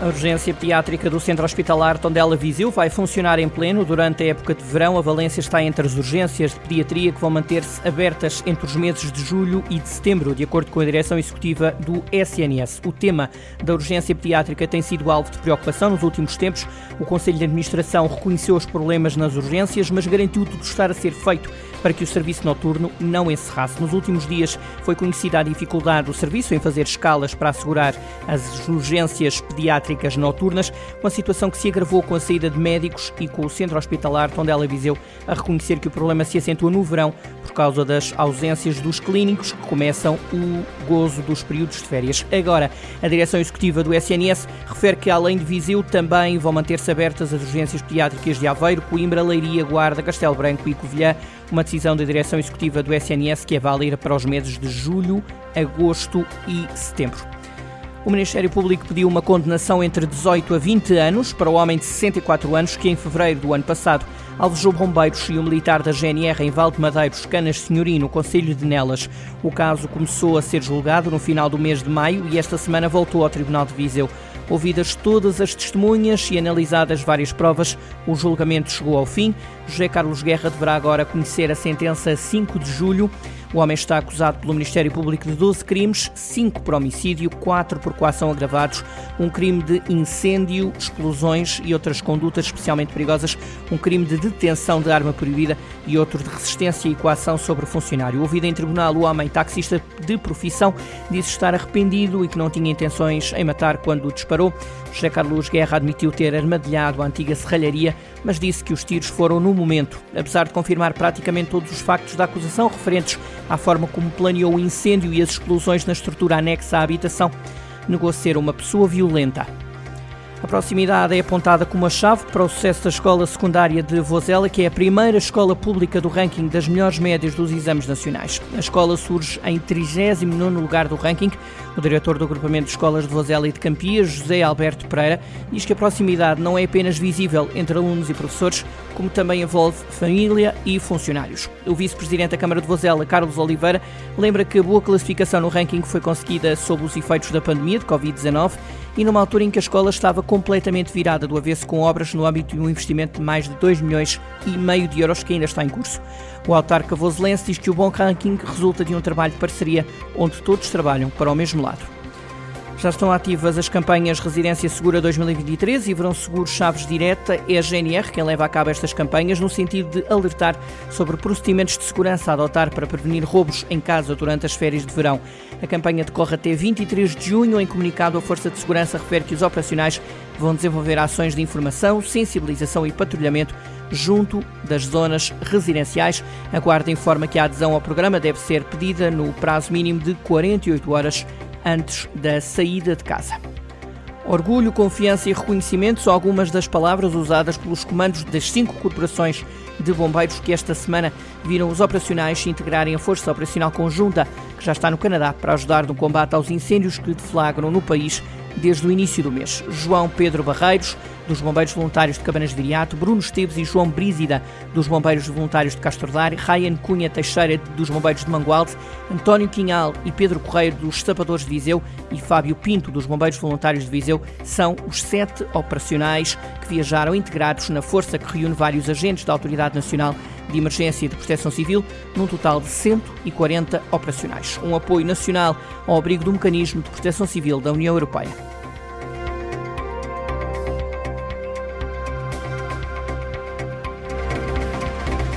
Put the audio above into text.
A urgência pediátrica do Centro Hospitalar Tondela Viseu vai funcionar em pleno durante a época de verão. A Valência está entre as urgências de pediatria que vão manter-se abertas entre os meses de julho e de setembro, de acordo com a direção executiva do SNS. O tema da urgência pediátrica tem sido alvo de preocupação nos últimos tempos. O Conselho de Administração reconheceu os problemas nas urgências, mas garantiu tudo estar a ser feito para que o serviço noturno não encerrasse. Nos últimos dias foi conhecida a dificuldade do serviço em fazer escalas para assegurar as urgências pediátricas noturnas, uma situação que se agravou com a saída de médicos e com o centro hospitalar Tondela Viseu a reconhecer que o problema se acentua no verão por causa das ausências dos clínicos que começam o gozo dos períodos de férias. Agora, a direção executiva do SNS refere que além de Viseu também vão manter-se abertas as urgências pediátricas de Aveiro, Coimbra, Leiria, Guarda, Castelo Branco e Covilhã, uma decisão da direção executiva do SNS que é válida para os meses de julho, agosto e setembro. O Ministério Público pediu uma condenação entre 18 a 20 anos para o homem de 64 anos que, em fevereiro do ano passado, alvejou bombeiros e um militar da GNR em Valde Madeiros, Canas Senhorim, no Conselho de Nelas. O caso começou a ser julgado no final do mês de maio e esta semana voltou ao Tribunal de Viseu. Ouvidas todas as testemunhas e analisadas várias provas, o julgamento chegou ao fim. José Carlos Guerra deverá agora conhecer a sentença 5 de julho. O homem está acusado pelo Ministério Público de 12 crimes, 5 por homicídio, 4 por coação agravados, um crime de incêndio, explosões e outras condutas especialmente perigosas, um crime de detenção de arma proibida e outro de resistência e coação sobre o funcionário. Ouvido em tribunal, o homem taxista de profissão disse estar arrependido e que não tinha intenções em matar quando disparou. José Carlos Guerra admitiu ter armadilhado a antiga serralharia, mas disse que os tiros foram no momento. Apesar de confirmar praticamente todos os factos da acusação referentes à forma como planeou o incêndio e as explosões na estrutura anexa à habitação, negou ser uma pessoa violenta. A proximidade é apontada como a chave para o sucesso da escola secundária de Vozela, que é a primeira escola pública do ranking das melhores médias dos exames nacionais. A escola surge em 39 lugar do ranking. O diretor do agrupamento de escolas de Vozela e de Campias, José Alberto Pereira, diz que a proximidade não é apenas visível entre alunos e professores, como também envolve família e funcionários. O vice-presidente da Câmara de Vozela, Carlos Oliveira, lembra que a boa classificação no ranking foi conseguida sob os efeitos da pandemia de Covid-19 e numa altura em que a escola estava completamente virada do avesso com obras no âmbito de um investimento de mais de 2 milhões e meio de euros que ainda está em curso. O autarca voselense diz que o bom ranking resulta de um trabalho de parceria onde todos trabalham para o mesmo lado. Já estão ativas as campanhas Residência Segura 2023 e Verão Seguro Chaves Direta. É a GNR quem leva a cabo estas campanhas no sentido de alertar sobre procedimentos de segurança a adotar para prevenir roubos em casa durante as férias de verão. A campanha decorre até 23 de junho. Em comunicado, a Força de Segurança refere que os operacionais vão desenvolver ações de informação, sensibilização e patrulhamento junto das zonas residenciais. A Guarda informa que a adesão ao programa deve ser pedida no prazo mínimo de 48 horas antes da saída de casa. Orgulho, confiança e reconhecimento são algumas das palavras usadas pelos comandos das cinco corporações de bombeiros que esta semana viram os operacionais se integrarem à Força Operacional Conjunta, que já está no Canadá para ajudar no combate aos incêndios que deflagram no país desde o início do mês. João Pedro Barreiros, dos Bombeiros Voluntários de Cabanas de Viriato, Bruno Esteves e João Brízida, dos Bombeiros Voluntários de Castrodar, Ryan Cunha Teixeira, dos Bombeiros de Mangualde, António Quinhal e Pedro Correio, dos Sapadores de Viseu e Fábio Pinto, dos Bombeiros Voluntários de Viseu, são os sete operacionais que viajaram integrados na força que reúne vários agentes da Autoridade Nacional de Emergência e de Proteção Civil, num total de 140 operacionais. Um apoio nacional ao abrigo do Mecanismo de Proteção Civil da União Europeia.